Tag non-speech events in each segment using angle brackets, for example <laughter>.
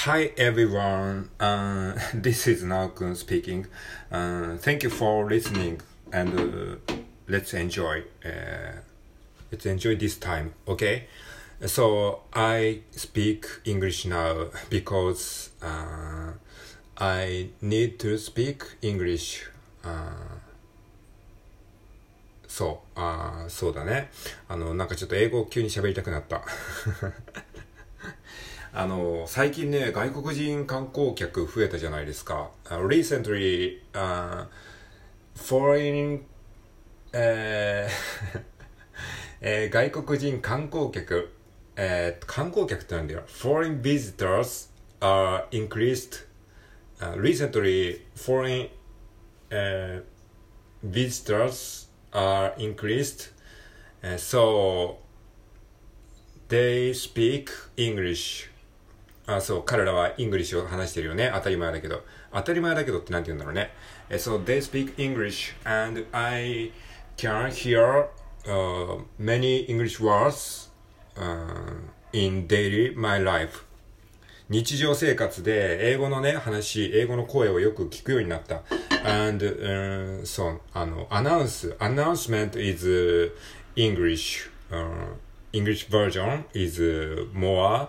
hi everyone. Uh, <laughs> this is Naokun speaking. Uh, thank you for listening and uh, let's enjoy. Uh, let's enjoy this time, okay? So I speak English now because uh, I need to speak English. Uh, そう、あーそうだね。あの、なんかちょっと英語を急に喋りたくなった。 <laughs> あの、最近ね、外国人観光客増えたじゃないですか。Uh, recently, uh, foreign, えーえー外国人観光客、えー観光客ってなんだよ。foreign visitors are increased, uh, recently foreign, えー visitors are increased, uh, so they speak English. あ、そう、彼らは English を話してるよね。当たり前だけど。当たり前だけどってなんて言うんだろうね。え So they speak English and I can hear、uh, many English words、uh, in daily my life. 日常生活で英語のね、話、英語の声をよく聞くようになった。and, うんそう、あの、アナウンス、announcement is English、uh, English version is more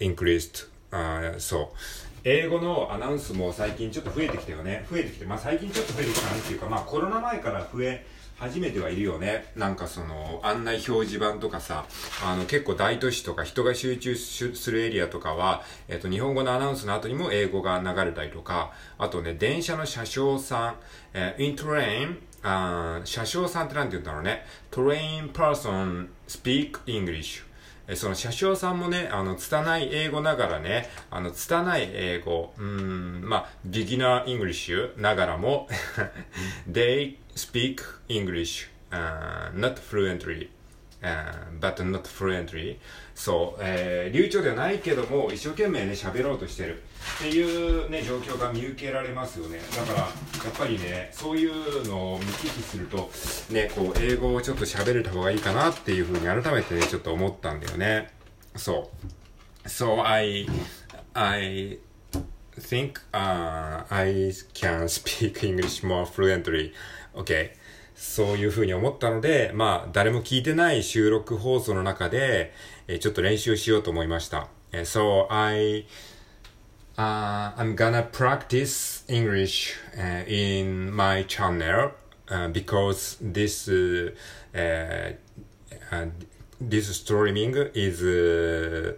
increased. あそう。英語のアナウンスも最近ちょっと増えてきたよね。増えてきて、まあ最近ちょっと増えてきたなっていうか、まあコロナ前から増え始めてはいるよね。なんかその案内表示板とかさ、あの結構大都市とか人が集中するエリアとかは、えっと日本語のアナウンスの後にも英語が流れたりとか、あとね、電車の車掌さん、えー in train, あ車掌さんってなんて言うんだろうね。train person speak English. えその車掌さんもね、あの、拙い英語ながらね、あの、拙い英語、うん、まあ、 beginner English ながらも、<laughs> they speak English, uh, not fluently, uh, but not fluently. そう、えー流暢ではないけども、一生懸命ね、喋ろうとしてる。っていうね、状況が見受けられますよね。だから、やっぱりね、そういうのを見聞きすると、ね、こう、英語をちょっと喋れた方がいいかなっていうふうに改めてね、ちょっと思ったんだよね。そう。So, I, I think, uh, I can speak English more fluently. Okay. そういうふうに思ったので、まあ、誰も聞いてない収録放送の中で、えーちょっと練習しようと思いました。えー So, I, uh, I'm gonna practice English uh, in my channel uh, because this uh, uh, this streaming is uh,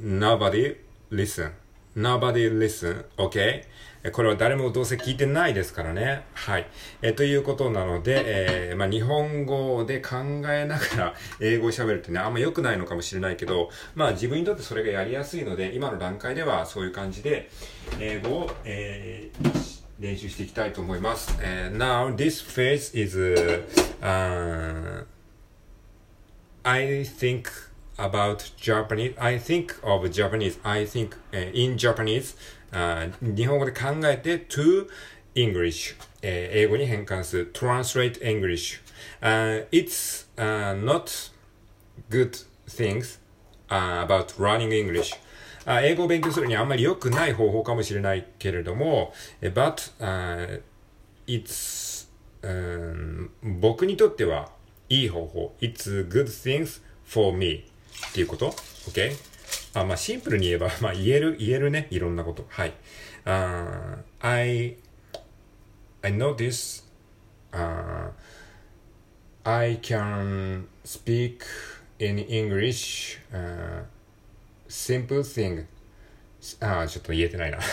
nobody listen nobody listen okay? これは誰もどうせ聞いてないですからね。はい。えということなので、えーまあ、日本語で考えながら英語を喋るってね、あんま良くないのかもしれないけど、まあ自分にとってそれがやりやすいので、今の段階ではそういう感じで、英語を、えー練習していきたいと思います。えー now, this phase is, uh, I think about Japanese. I think of Japanese. I think uh, in Japanese. あー日本語で考えて to English、えー英語に変換する translate English、uh, it's、uh, not good things、uh, about learning English あ英語を勉強するにあんまり良くない方法かもしれないけれども、but、uh, it's、うん僕にとってはいい方法 It's good things for me っていうこと ?OK? あ、まあシンプルに言えば、<laughs> まあ言える、言えるね。いろんなこと。はい。Uh, I, I notice, uh, I can speak in English, uh, simple thing. あー、ちょっと言えてないな。<laughs>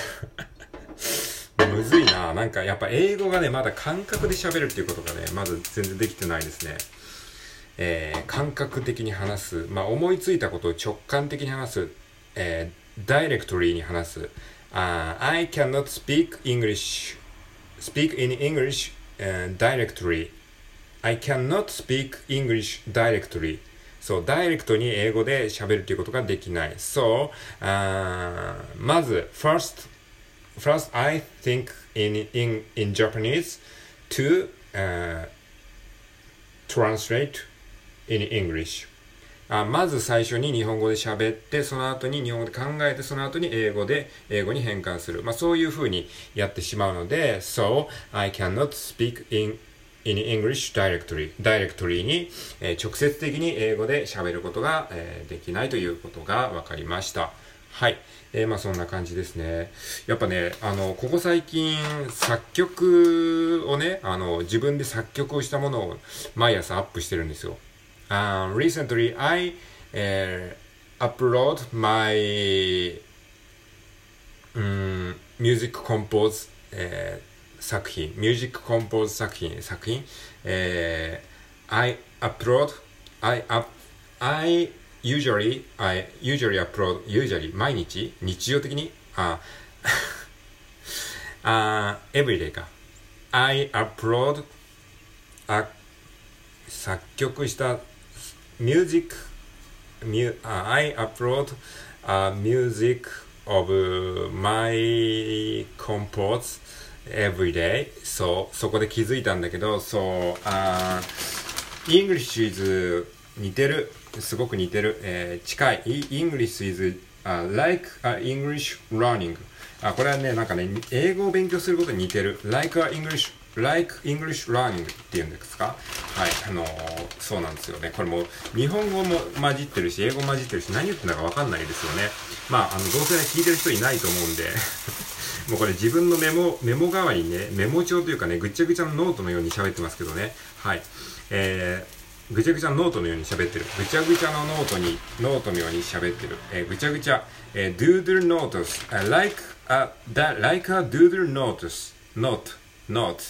むずいな。なんかやっぱ英語がね、まだ感覚で喋るっていうことがね、まず全然できてないですね。えー感覚的に話す。まあ、思いついたことを直感的に話す。えー、ダイレクトリーに話す。あー I cannot speak English, speak in English、uh, directly. I cannot speak English directly. そう、ダイレクトに英語で喋るということができない。そう、あーまず、first, first I think in, in, in Japanese to、uh, translate in English. あまず最初に日本語で喋って、その後に日本語で考えて、その後に英語で、英語に変換する。まあそういう風にやってしまうので、So, I cannot speak in in English directly, directly に、えー、直接的に英語で喋ることが、えー、できないということが分かりました。はい。えー、まあそんな感じですね。やっぱね、あの、ここ最近、作曲をね、あの、自分で作曲をしたものを毎朝アップしてるんですよ。And recently, I uh, upload my um, music compose uh, 作品 music compose 作品作品、uh, I upload I up I usually I usually upload usually 毎日日常的にあ <laughs> uh, everyday か I upload あ作曲したミュージック、ミュ、I upload a music of my compose every day そうそこで気づいたんだけどそうあ English is 似てるすごく似てる、えー、近い English is、uh, like、uh, English learning あこれはねなんかね英語を勉強することに似てる like a English like English learning っていうんですか？はい、あのー、そうなんですよね。これも日本語も混じってるし、英語も混じってるし、何言ってんだかわかんないですよね。まあ、あの、どうせね、聞いてる人いないと思うんで <laughs> もうこれ自分のメモ、メモ代わりにね、メモ帳というかね、ぐちゃぐちゃのノートのように喋ってますけどね。はい。えー、ぐちゃぐちゃのノートのように喋ってる。ぐちゃぐちゃのノートに、ノートのように喋ってる。えー、ぐちゃぐちゃ、えー、doodle notes, uh, like a, that, like a doodle notes, note, note.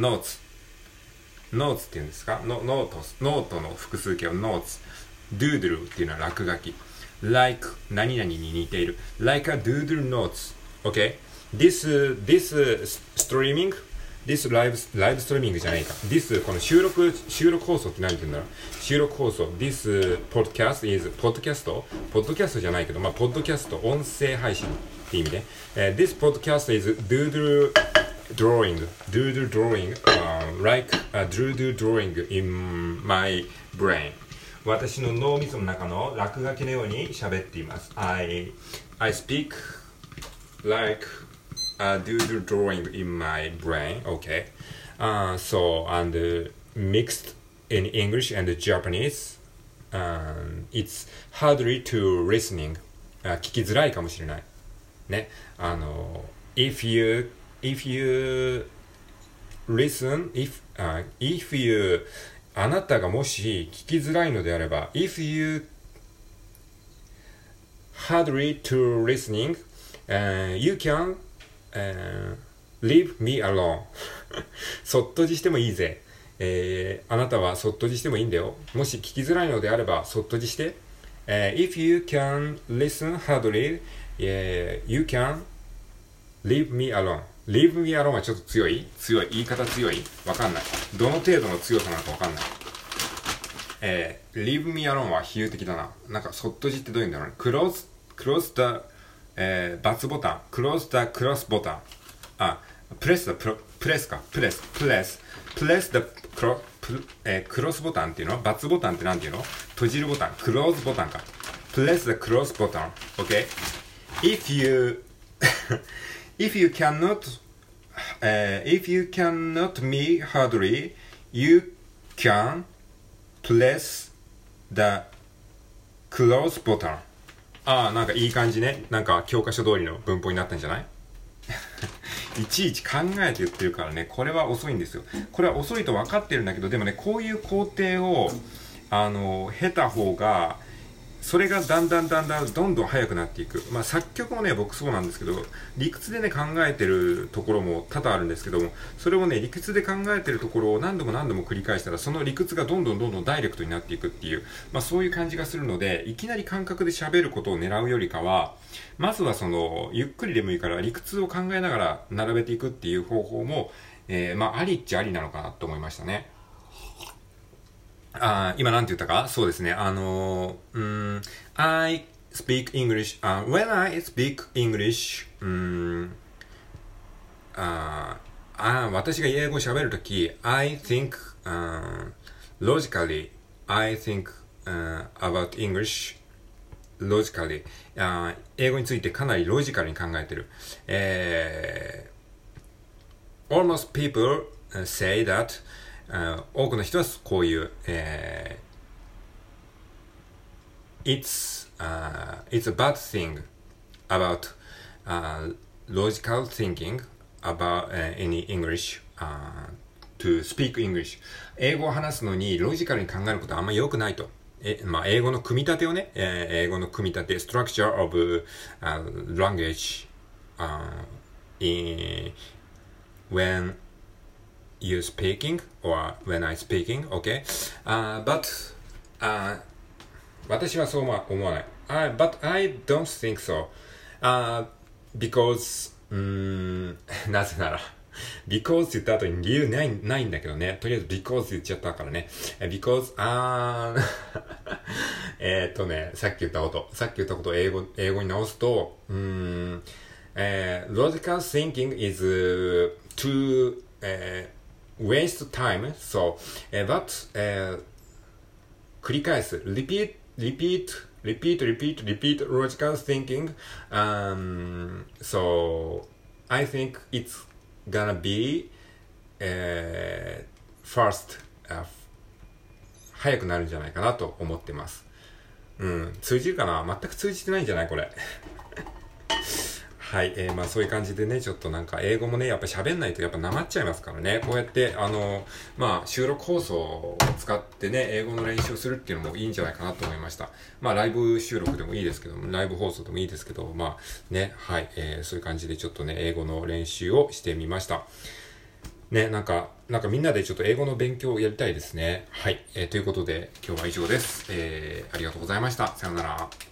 Notes, notes って言うんですかノノート、ノートの複数形を notes, doodle っていうのは落書き。like 何々に似ている。like a doodle notes, okay? this, this streaming, this live, live streaming じゃないか。this この収録、収録放送って何て言うんだろう収録放送。this podcast is podcast? ポッドキャストじゃないけど、まあ、ポッドキャスト、音声配信って意味で、uh, this podcast is doodle drawing, doodle drawing, uh, like a doodle drawing in my brain. 私の脳みその中の落書きのように喋っています。I, I speak like uh, do the drawing in my brain. Okay. Uh, so and uh, mixed in English and Japanese. Um, it's hardly to listening. あ聞きづらいかもしれない。ね。あの、if you, if you listen, if, uh, if you あなたがもし聞きづらいのであれば if you hardly to listening、uh, you can Uh, leave me alone そっとじしてもいいぜ。えー、あなたはそっとじしてもいいんだよ。もし聞きづらいのであれば、そっとじして。Uh, if you can listen hardly,、uh, you can leave me alone. Leave me alone はちょっと強い？強い。言い方強い？わかんない。どの程度の強さなのかわかんない。えー、leave me alone は比喩的だな。なんか、そっとじってどういうんだろうね。close, close the えー、×ボタン、close the cross ボタン。あ、press the pro, プレスか、プレス、プレス、プレス the クロ、プえー、クロスボタンっていうの×ボタンってなんていうの？閉じるボタン、クローズボタンか。press the cross ボタン。OK? If you, <laughs> if you cannot, uh, if you cannot me hardly, you can press the close ボタン。ああ、なんかいい感じね。なんか教科書通りの文法になったんじゃない？<laughs> いちいち考えて言ってるからね、これは遅いんですよ。これは遅いと分かってるんだけど、でもね、こういう工程を、あの、経た方が、それがだんだんだんだんどんどん速くなっていく。まあ作曲もね、僕そうなんですけど、理屈でね、考えてるところも多々あるんですけども、それをね、理屈で考えてるところを何度も何度も繰り返したら、その理屈がどんどんどんどんダイレクトになっていくっていう、まあそういう感じがするので、いきなり感覚で喋ることを狙うよりかは、まずはその、ゆっくりでもいいから理屈を考えながら並べていくっていう方法も、えー、まあありっちゃありなのかなと思いましたね。あ今なんて言ったかそうですね。あのー、うん、I speak English,、uh, when I speak English, うん、ああ私が英語を喋るとき、I think、uh, logically, I think uh, about English logically、uh, 英語についてかなりロジカルに考えてる。えー、almost people say that、多くの人はこういう、えー、it's, uh, it's a bad thing about、uh, logical thinking about、uh, any English、uh, to speak English 英語を話すのにロジカルに考えることはあんまり良くないと。え、まあ、英語の組み立てをね、えー、英語の組み立て、structure of、uh, language、uh, in, when you speaking or when I speaking, okay? Uh, but, uh, 私はそう思わない。I, but I don't think so. Uh, because, うん、なぜなら、because 言った後に理由ない、ないんだけどね。とりあえず because 言っちゃったからね。because, あーえっとね、さっき言ったこと。さっき言ったことを英語、英語に直すと、うん、えー、logical thinking is to、えー、waste time. So, えー、but, えー、繰り返す。repeat, repeat, repeat, repeat, repeat logical thinking. Um, so, I think it's gonna be、えー、first、uh, 早くなるんじゃないかなと思ってます。うん、通じるかな全く通じてないんじゃないこれ。はい、えー、まあそういう感じでね、ちょっとなんか英語もね、やっぱ喋んないとやっぱなまっちゃいますからね、こうやって、あの、まあ収録放送を使ってね、英語の練習をするっていうのもいいんじゃないかなと思いました。まあライブ収録でもいいですけども、ライブ放送でもいいですけど、まあね、はい、えー、そういう感じでちょっとね、英語の練習をしてみました。ね、なんか、なんかみんなでちょっと英語の勉強をやりたいですね。はい、えー、ということで今日は以上です。えー、ありがとうございました。さよなら。